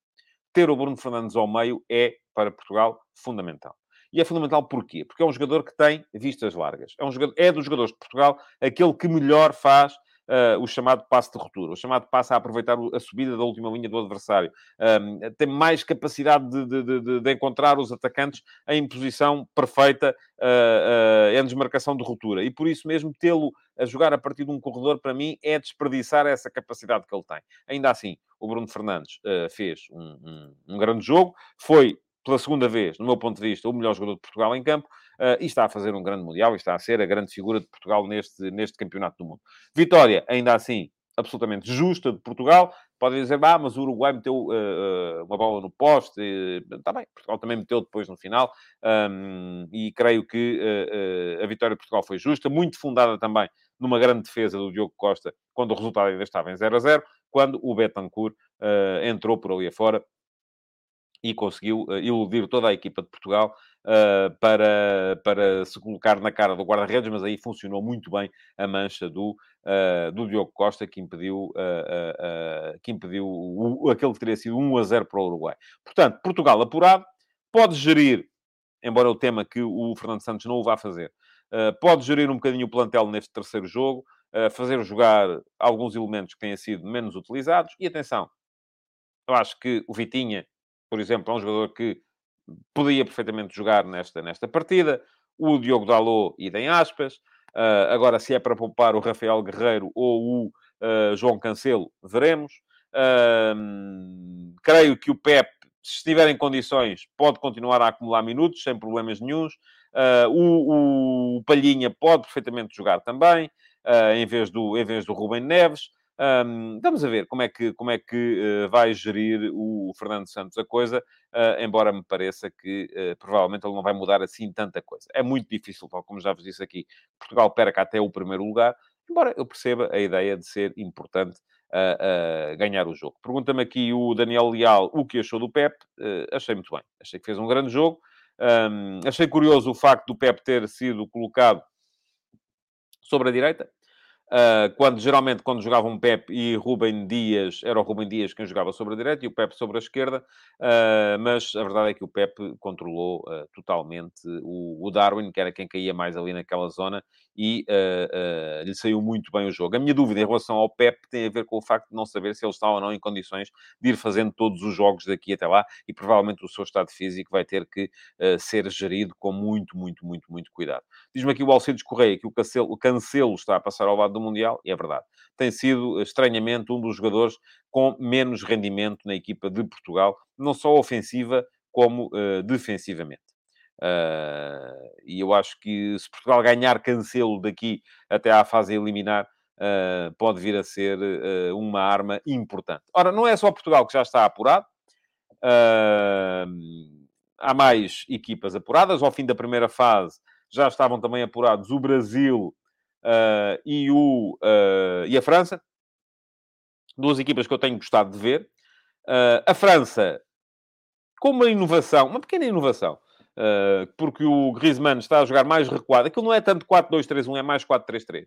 ter o Bruno Fernandes ao meio é, para Portugal, fundamental. E é fundamental porquê? Porque é um jogador que tem vistas largas. É, um jogador, é dos jogadores de Portugal aquele que melhor faz Uh, o chamado passe de ruptura, o chamado passe a aproveitar a subida da última linha do adversário. Um, tem mais capacidade de, de, de, de, encontrar os atacantes em posição perfeita uh, uh, em desmarcação de ruptura. E por isso mesmo, tê-lo a jogar a partir de um corredor, para mim, é desperdiçar essa capacidade que ele tem. Ainda assim, o Bruno Fernandes fez um, um, um grande jogo, foi pela segunda vez, no meu ponto de vista, o melhor jogador de Portugal em campo uh, e está a fazer um grande Mundial e está a ser a grande figura de Portugal neste, neste Campeonato do Mundo. Vitória, ainda assim, absolutamente justa de Portugal. Podem dizer, ah, mas o Uruguai meteu uh, uma bola no poste. Está bem, Portugal também meteu depois no final. Um, e creio que uh, a vitória de Portugal foi justa, muito fundada também numa grande defesa do Diogo Costa, quando o resultado ainda estava em 0 a 0, quando o Betancourt entrou por ali afora e conseguiu uh, iludir toda a equipa de Portugal uh, para, para se colocar na cara do guarda-redes, mas aí funcionou muito bem a mancha do, uh, do Diogo Costa, que impediu, que impediu o, aquele que teria sido 1 a 0 para o Uruguai. Portanto, Portugal apurado, pode gerir, embora o tema que o Fernando Santos não o vá fazer, pode gerir um bocadinho o plantel neste terceiro jogo, fazer jogar alguns elementos que têm sido menos utilizados, e atenção, eu acho que o Vitinha por exemplo, é um jogador que podia perfeitamente jogar nesta, nesta partida. O Diogo Dalot, idem aspas. Uh, agora, se é para poupar o Rafael Guerreiro ou o uh, João Cancelo, veremos. Uh, creio que o Pep, se estiver em condições, pode continuar a acumular minutos, sem problemas nenhums. o, o Palhinha pode perfeitamente jogar também, em, vez do, em vez do Rubem Neves. Um, vamos a ver como é que, como é que uh, vai gerir o Fernando Santos a coisa, uh, embora me pareça que uh, provavelmente ele não vai mudar assim tanta coisa. É muito difícil, tal como já vos disse aqui, Portugal perca até o primeiro lugar, embora eu perceba a ideia de ser importante ganhar o jogo. Pergunta-me aqui o Daniel Leal o que achou do Pep. achei muito bem, achei que fez um grande jogo. Um, achei curioso o facto do Pep ter sido colocado sobre a direita. Uh, quando geralmente quando jogavam Pep e Rubem Dias, era o Rubem Dias quem jogava sobre a direita e o Pep sobre a esquerda, uh, mas a verdade é que o Pep controlou uh, totalmente o, o, Darwin, que era quem caía mais ali naquela zona, e lhe saiu muito bem o jogo. A minha dúvida em relação ao Pep tem a ver com o facto de não saber se ele está ou não em condições de ir fazendo todos os jogos daqui até lá, e provavelmente o seu estado físico vai ter que ser gerido com muito, muito, muito, muito cuidado. Diz-me aqui o Alcides Correia que o Cancelo, o Cancelo está a passar ao lado do Mundial, e é verdade. Tem sido, estranhamente, um dos jogadores com menos rendimento na equipa de Portugal, não só ofensiva, como uh, defensivamente. Uh, e eu acho que se Portugal ganhar cancelo daqui até à fase eliminar, uh, pode vir a ser uma arma importante. Ora, não é só Portugal que já está apurado. há mais equipas apuradas. Ao fim da primeira fase já estavam também apurados o Brasil, uh, e, o, uh, e a França. Duas equipas que eu tenho gostado de ver. Uh, a França, com uma inovação, uma pequena inovação, porque o Griezmann está a jogar mais recuado. Aquilo não é tanto 4-2-3-1, é mais 4-3-3.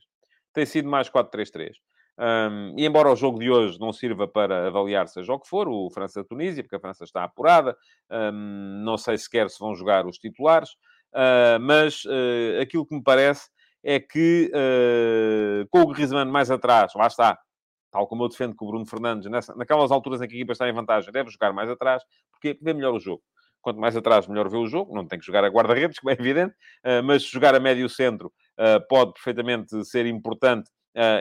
Tem sido mais 4-3-3. Um, e embora o jogo de hoje não sirva para avaliar seja o que for, o França-Tunísia, porque a França está apurada, um, não sei sequer se vão jogar os titulares, uh, mas uh, aquilo que me parece é que uh, com o Griezmann mais atrás, lá está, tal como eu defendo que o Bruno Fernandes, nessa, naquelas alturas em que a equipa está em vantagem, deve jogar mais atrás, porque vê melhor o jogo. Quanto mais atrás, melhor vê o jogo. Não tem que jogar a guarda-redes, [laughs] como é evidente, uh, mas jogar a médio centro uh, pode perfeitamente ser importante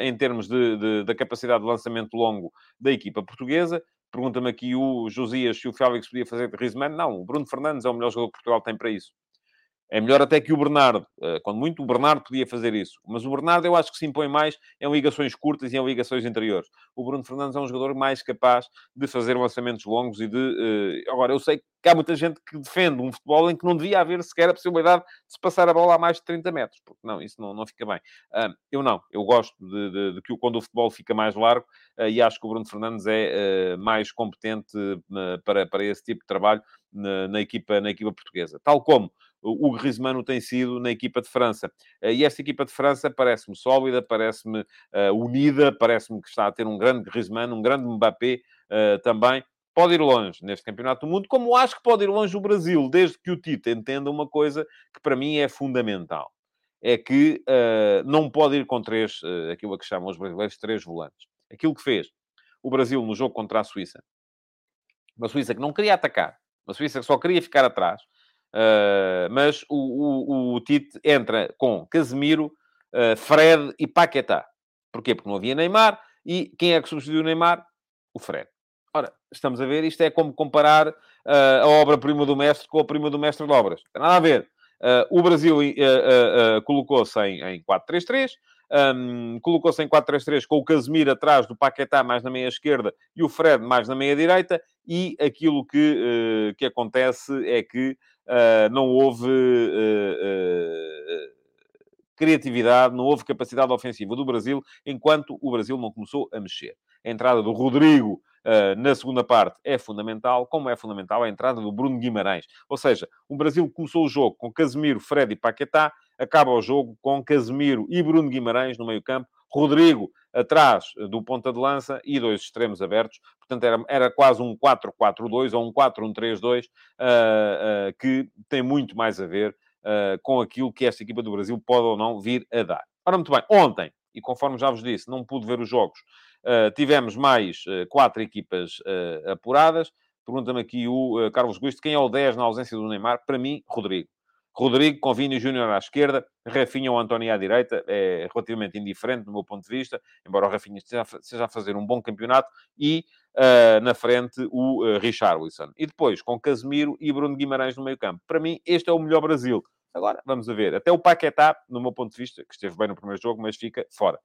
em termos de, de, da capacidade de lançamento longo da equipa portuguesa. Pergunta-me aqui o Josias se o Félix podia fazer de Griezmann. Não, o Bruno Fernandes é o melhor jogador que Portugal tem para isso. É melhor até que o Bernardo. Eh, quando muito, o Bernardo podia fazer isso. Mas o Bernardo eu acho que se impõe mais em ligações curtas e em ligações interiores. O Bruno Fernandes é um jogador mais capaz de fazer lançamentos longos e de... Eh, agora, eu sei que há muita gente que defende um futebol em que não devia haver sequer a possibilidade de se passar a bola a mais de 30 metros. Porque não, isso não, não fica bem. eu não. Eu gosto de, de, de que quando o futebol fica mais largo eh, e acho que o Bruno Fernandes é mais competente para, para esse tipo de trabalho na, na, equipa, na equipa portuguesa. Tal como o Griezmann tem sido na equipa de França. Eh, e esta equipa de França parece-me sólida, parece-me uh, unida, parece-me que está a ter um grande Griezmann, um grande Mbappé uh, também. Pode ir longe neste Campeonato do Mundo, como acho que pode ir longe o Brasil, desde que o Tite entenda uma coisa que para mim é fundamental. É que uh, não pode ir com três, aquilo a que chamam os brasileiros, três volantes. Aquilo que fez o Brasil no jogo contra a Suíça. Uma Suíça que não queria atacar, uma Suíça que só queria ficar atrás, Uh, mas o, o, o, Tite entra com Casemiro, uh, Fred e Paquetá. Porquê? Porque não havia Neymar. E quem é que substituiu o Neymar? O Fred. Ora, estamos a ver, isto é como comparar uh, a obra-prima do mestre com a prima do mestre de obras. Não tem nada a ver. o Brasil colocou-se em, em 4-3-3, um, colocou-se em 4-3-3 com o Casemiro atrás do Paquetá mais na meia esquerda e o Fred mais na meia direita, e aquilo que, uh, que acontece é que uh, não houve uh, criatividade, não houve capacidade ofensiva do Brasil, enquanto o Brasil não começou a mexer. A entrada do Rodrigo Uh, na segunda parte é fundamental, como é fundamental a entrada do Bruno Guimarães. Ou seja, o Brasil começou o jogo com Casemiro, Fred e Paquetá, acaba o jogo com Casemiro e Bruno Guimarães no meio campo, Rodrigo atrás do ponta de lança e dois extremos abertos. Portanto, era, era quase um 4-4-2 ou um 4-1-3-2 uh, uh, que tem muito mais a ver uh, com aquilo que esta equipa do Brasil pode ou não vir a dar. Ora, muito bem, ontem, e conforme já vos disse, não pude ver os jogos, tivemos mais quatro equipas apuradas. Pergunta-me aqui o Carlos Gusto, quem é o 10 na ausência do Neymar? Para mim, Rodrigo. Rodrigo com Vini Júnior à esquerda, Rafinha ou António à direita, é relativamente indiferente do meu ponto de vista, embora o Rafinha esteja a fazer um bom campeonato, e uh, na frente o uh, Richarlison. E depois com Casemiro e Bruno Guimarães no meio campo. Para mim, este é o melhor Brasil. Agora, vamos a ver. Até o Paquetá, no meu ponto de vista, que esteve bem no primeiro jogo, mas fica fora.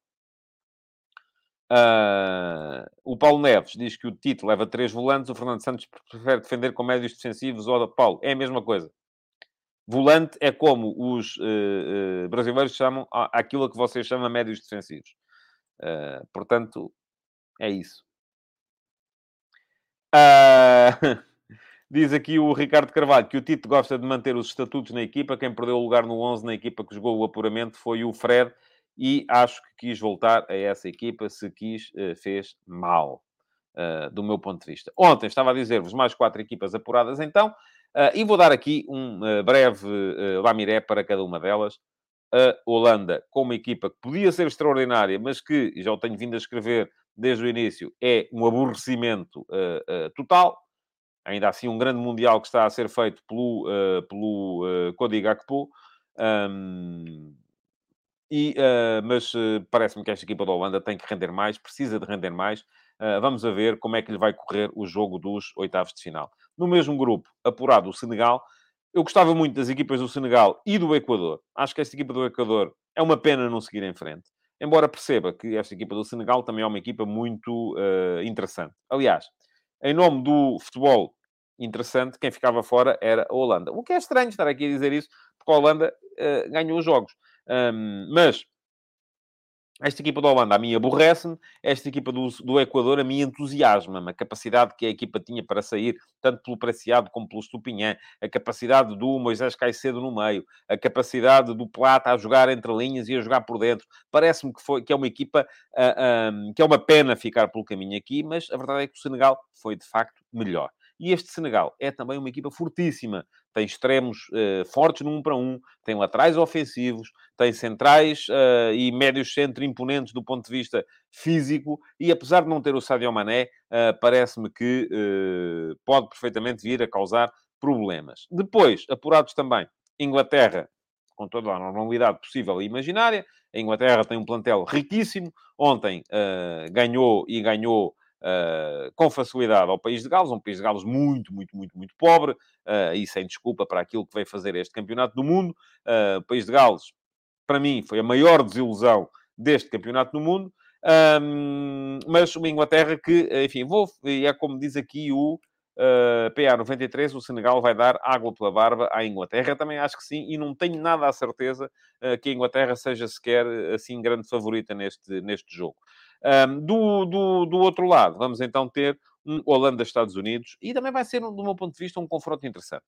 Uh, o Paulo Neves diz que o Tito leva três volantes, o Fernando Santos prefere defender com médios defensivos. Ou Paulo, é a mesma coisa. Volante é como os uh, uh, brasileiros chamam aquilo que vocês chamam médios defensivos. Uh, portanto, é isso. [laughs] diz aqui o Ricardo Carvalho que o Tito gosta de manter os estatutos na equipa. Quem perdeu o lugar no 11 na equipa que jogou o apuramento foi o Fred. E acho que quis voltar a essa equipa. Se quis, fez mal. do meu ponto de vista. Ontem estava a dizer-vos mais quatro equipas apuradas, então. Uh, e vou dar aqui um uh, breve uh, lamiré para cada uma delas. A Holanda, com uma equipa que podia ser extraordinária, mas que, já o tenho vindo a escrever desde o início, é um aborrecimento uh, total. Ainda assim, um grande mundial que está a ser feito pelo, pelo uh, Cody Gakpo. Um, e, mas parece-me que esta equipa da Holanda tem que render mais, precisa de render mais. Vamos a ver como é que lhe vai correr o jogo dos oitavos de final. No mesmo grupo, apurado o Senegal. Eu gostava muito das equipas do Senegal e do Equador. Acho que esta equipa do Equador é uma pena não seguir em frente. Embora perceba que esta equipa do Senegal também é uma equipa muito uh, interessante. Aliás, em nome do futebol interessante, quem ficava fora era a Holanda. O que é estranho estar aqui a dizer isso, porque a Holanda uh, ganhou os jogos. Um, mas esta equipa da Holanda a mim aborrece-me, esta equipa do, do Equador a mim entusiasma-me. A capacidade que a equipa tinha para sair, tanto pelo Preciado como pelo Stupinhã, a capacidade do Moisés Caicedo no meio, a capacidade do Plata a jogar entre linhas e a jogar por dentro. Parece-me que, foi, que é uma equipa uh, ah, um, ah, que é uma pena ficar pelo caminho aqui, mas a verdade é que o Senegal foi de facto melhor. E este Senegal é também uma equipa fortíssima. Tem extremos uh, fortes no 1 para 1, tem laterais ofensivos, tem centrais uh, e médios centro imponentes do ponto de vista físico. E apesar de não ter o Sadio Mané, uh, parece-me que pode perfeitamente vir a causar problemas. Depois, apurados também, Inglaterra, com toda a normalidade possível e imaginária. A Inglaterra tem um plantel riquíssimo. Ontem ganhou e ganhou uh, com facilidade ao País de Gales, um País de Gales muito, muito, muito, muito pobre, uh, e sem desculpa para aquilo que veio fazer este Campeonato do Mundo. Uh, o País de Gales, para mim, foi a maior desilusão deste Campeonato do Mundo. Um, mas uma Inglaterra que, enfim, vou, e é como diz aqui o uh, PA93, o Senegal vai dar água pela barba à Inglaterra. Também acho que sim, e não tenho nada a certeza uh, que a Inglaterra seja sequer assim grande favorita neste, neste jogo. Um, do, do, do outro lado, vamos então ter um Holanda-Estados Unidos e também vai ser, do meu ponto de vista, um confronto interessante.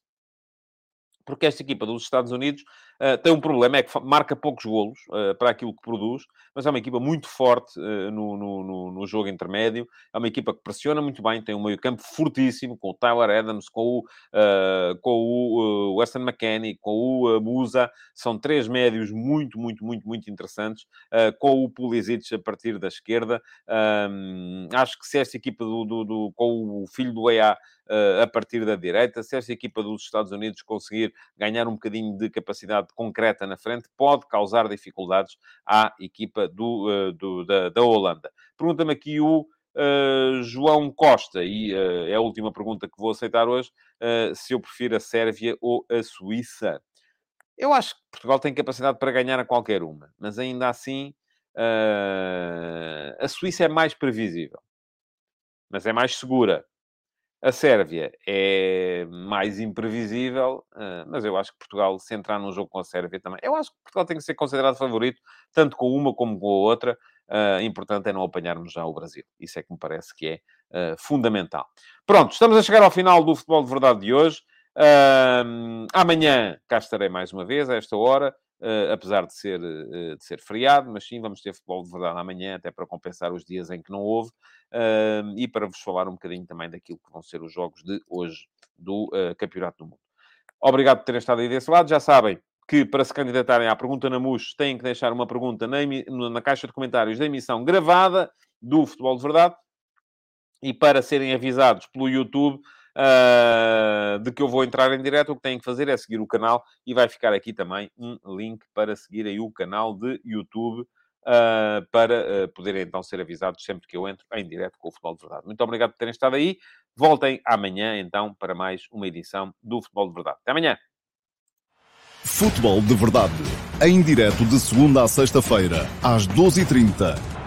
Porque esta equipa dos Estados Unidos uh, tem um problema, é que marca poucos golos uh, para aquilo que produz, mas é uma equipa muito forte uh, no, no, no, jogo intermédio, é uma equipa que pressiona muito bem, tem um meio campo fortíssimo, com o Tyler Adams, com o, com o Weston McKenney, com o Musa, são três médios muito, muito, muito, muito interessantes, com o Pulisic a partir da esquerda, acho que se esta equipa do, do, do com o filho do EA a partir da direita. Se esta equipa dos Estados Unidos conseguir ganhar um bocadinho de capacidade concreta na frente, pode causar dificuldades à equipa do, eh, do da, da, Holanda. Pergunta-me aqui o uh, João Costa, e uh, é a última pergunta que vou aceitar hoje, uh, se eu prefiro a Sérvia ou a Suíça. Eu acho que Portugal tem capacidade para ganhar a qualquer uma, mas ainda assim a Suíça é mais previsível, mas é mais segura. A Sérvia é mais imprevisível, eh, mas eu acho que Portugal, se entrar num jogo com a Sérvia também, eu acho que Portugal tem que ser considerado favorito, tanto com uma como com a outra. Uh, importante é não apanharmos já o Brasil. Isso é que me parece que é uh, fundamental. Pronto, estamos a chegar ao final do Futebol de Verdade de hoje. Uh, amanhã cá estarei mais uma vez, a esta hora. Uh, apesar de ser, uh, de ser feriado, mas sim, vamos ter futebol de verdade amanhã, até para compensar os dias em que não houve, uh, e para vos falar um bocadinho também daquilo que vão ser os jogos de hoje do Campeonato do Mundo. Obrigado por terem estado aí desse lado. Já sabem que para se candidatarem à pergunta na MUS têm que deixar uma pergunta na, na caixa de comentários da emissão gravada do Futebol de Verdade. E para serem avisados pelo YouTube, uh, de que eu vou entrar em direto, o que têm que fazer é seguir o canal e vai ficar aqui também um link para seguir aí o canal de YouTube. Uh, para uh, poderem então ser avisados sempre que eu entro em direto com o Futebol de Verdade. Muito obrigado por terem estado aí. Voltem amanhã então para mais uma edição do Futebol de Verdade. Até amanhã. Futebol de Verdade, em direto de segunda a sexta-feira, às 12h30